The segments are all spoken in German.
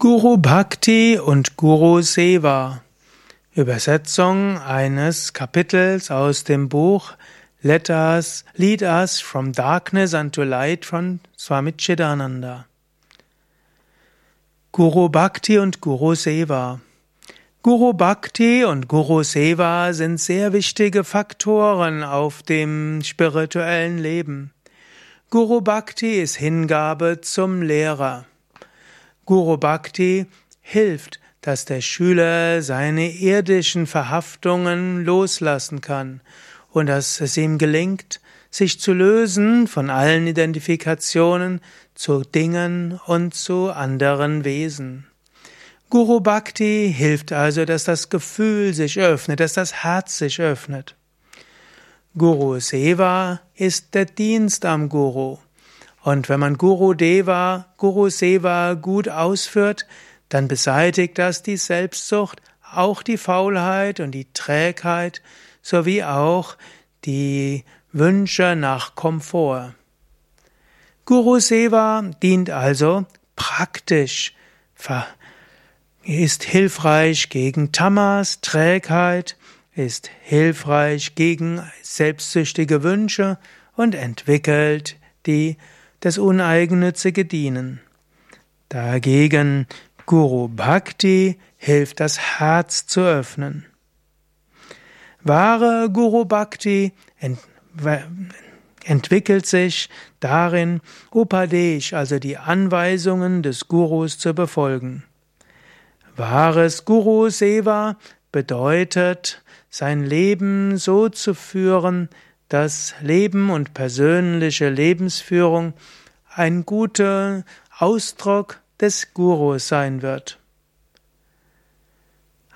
Guru Bhakti und Guru Seva. Übersetzung eines Kapitels aus dem Buch Let Us, Lead Us from Darkness unto Light von Swami Chidananda. Guru Bhakti und Guru Seva. Guru Bhakti und Guru Seva sind sehr wichtige Faktoren auf dem spirituellen Leben. Guru Bhakti ist Hingabe zum Lehrer. Guru Bhakti hilft, dass der Schüler seine irdischen Verhaftungen loslassen kann und dass es ihm gelingt, sich zu lösen von allen Identifikationen zu Dingen und zu anderen Wesen. Guru Bhakti hilft also, dass das Gefühl sich öffnet, dass das Herz sich öffnet. Guru Seva ist der Dienst am Guru. Und wenn man Guru Deva, Guru Seva gut ausführt, dann beseitigt das die Selbstsucht, auch die Faulheit und die Trägheit, sowie auch die Wünsche nach Komfort. Guru Seva dient also praktisch, ist hilfreich gegen Tamas, Trägheit, ist hilfreich gegen selbstsüchtige Wünsche und entwickelt die das uneigennützige Dienen. Dagegen Guru Bhakti hilft das Herz zu öffnen. Wahre Guru Bhakti ent entwickelt sich darin, Upadesh, also die Anweisungen des Gurus zu befolgen. Wahres Guru Seva bedeutet, sein Leben so zu führen, dass Leben und persönliche Lebensführung ein guter Ausdruck des Gurus sein wird.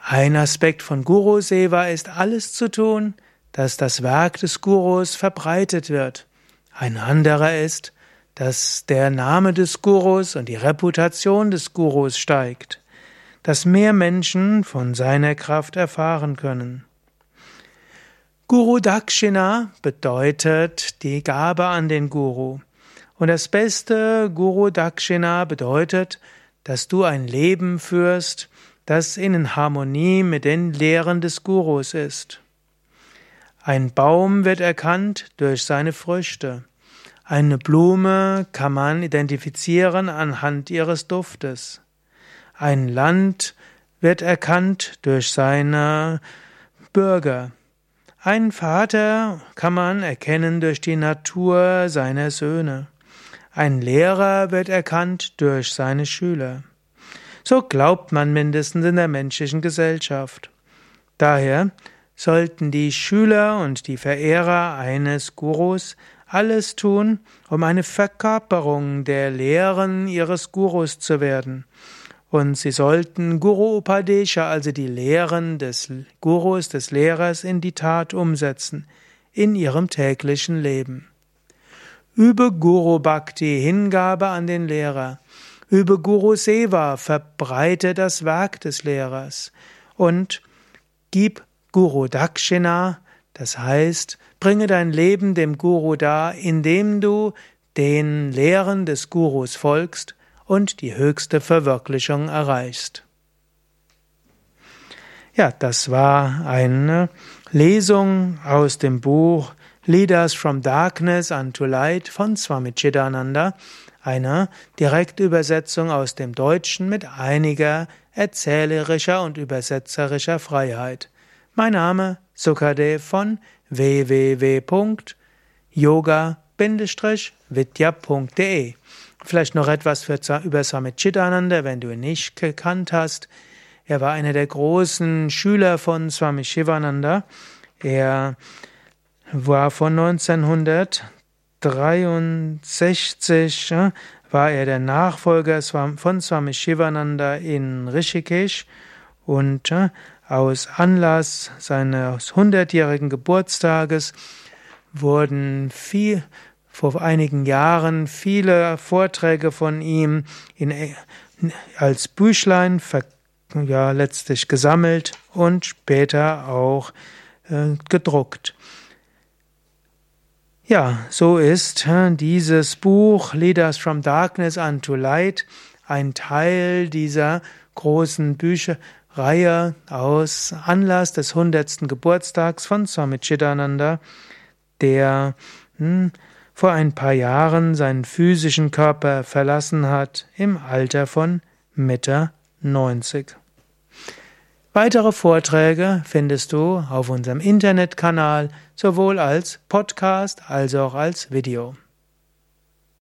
Ein Aspekt von Guru Seva ist alles zu tun, dass das Werk des Gurus verbreitet wird. Ein anderer ist, dass der Name des Gurus und die Reputation des Gurus steigt, dass mehr Menschen von seiner Kraft erfahren können. Guru Dakshina bedeutet die Gabe an den Guru. Und das beste Guru Dakshina bedeutet, dass du ein Leben führst, das in Harmonie mit den Lehren des Gurus ist. Ein Baum wird erkannt durch seine Früchte. Eine Blume kann man identifizieren anhand ihres Duftes. Ein Land wird erkannt durch seine Bürger. Ein Vater kann man erkennen durch die Natur seiner Söhne. Ein Lehrer wird erkannt durch seine Schüler. So glaubt man mindestens in der menschlichen Gesellschaft. Daher sollten die Schüler und die Verehrer eines Gurus alles tun, um eine Verkörperung der Lehren ihres Gurus zu werden und sie sollten Guru Upadesha, also die Lehren des Gurus, des Lehrers, in die Tat umsetzen, in ihrem täglichen Leben. Übe Guru Bhakti, Hingabe an den Lehrer. Übe Guru Seva, verbreite das Werk des Lehrers. Und gib Guru Dakshina, das heißt, bringe dein Leben dem Guru dar, indem du den Lehren des Gurus folgst und die höchste Verwirklichung erreichst. Ja, das war eine Lesung aus dem Buch Leaders from Darkness unto Light von Swami Chidananda, eine Direktübersetzung aus dem Deutschen mit einiger erzählerischer und übersetzerischer Freiheit. Mein Name Sukadev von www.yoga-vidya.de Vielleicht noch etwas für, über Swami Chidananda, wenn du ihn nicht gekannt hast. Er war einer der großen Schüler von Swami Shivananda. Er war von 1963 war er der Nachfolger von Swami Shivananda in Rishikesh und aus Anlass seines hundertjährigen Geburtstages wurden viel vor einigen Jahren viele Vorträge von ihm in, als Büchlein ja, letztlich gesammelt und später auch äh, gedruckt. Ja, so ist äh, dieses Buch Leaders from Darkness unto Light ein Teil dieser großen Bücherreihe aus Anlass des 100. Geburtstags von Swami Chidananda, der hm, vor ein paar Jahren seinen physischen Körper verlassen hat im Alter von Mitte 90. Weitere Vorträge findest du auf unserem Internetkanal sowohl als Podcast als auch als Video.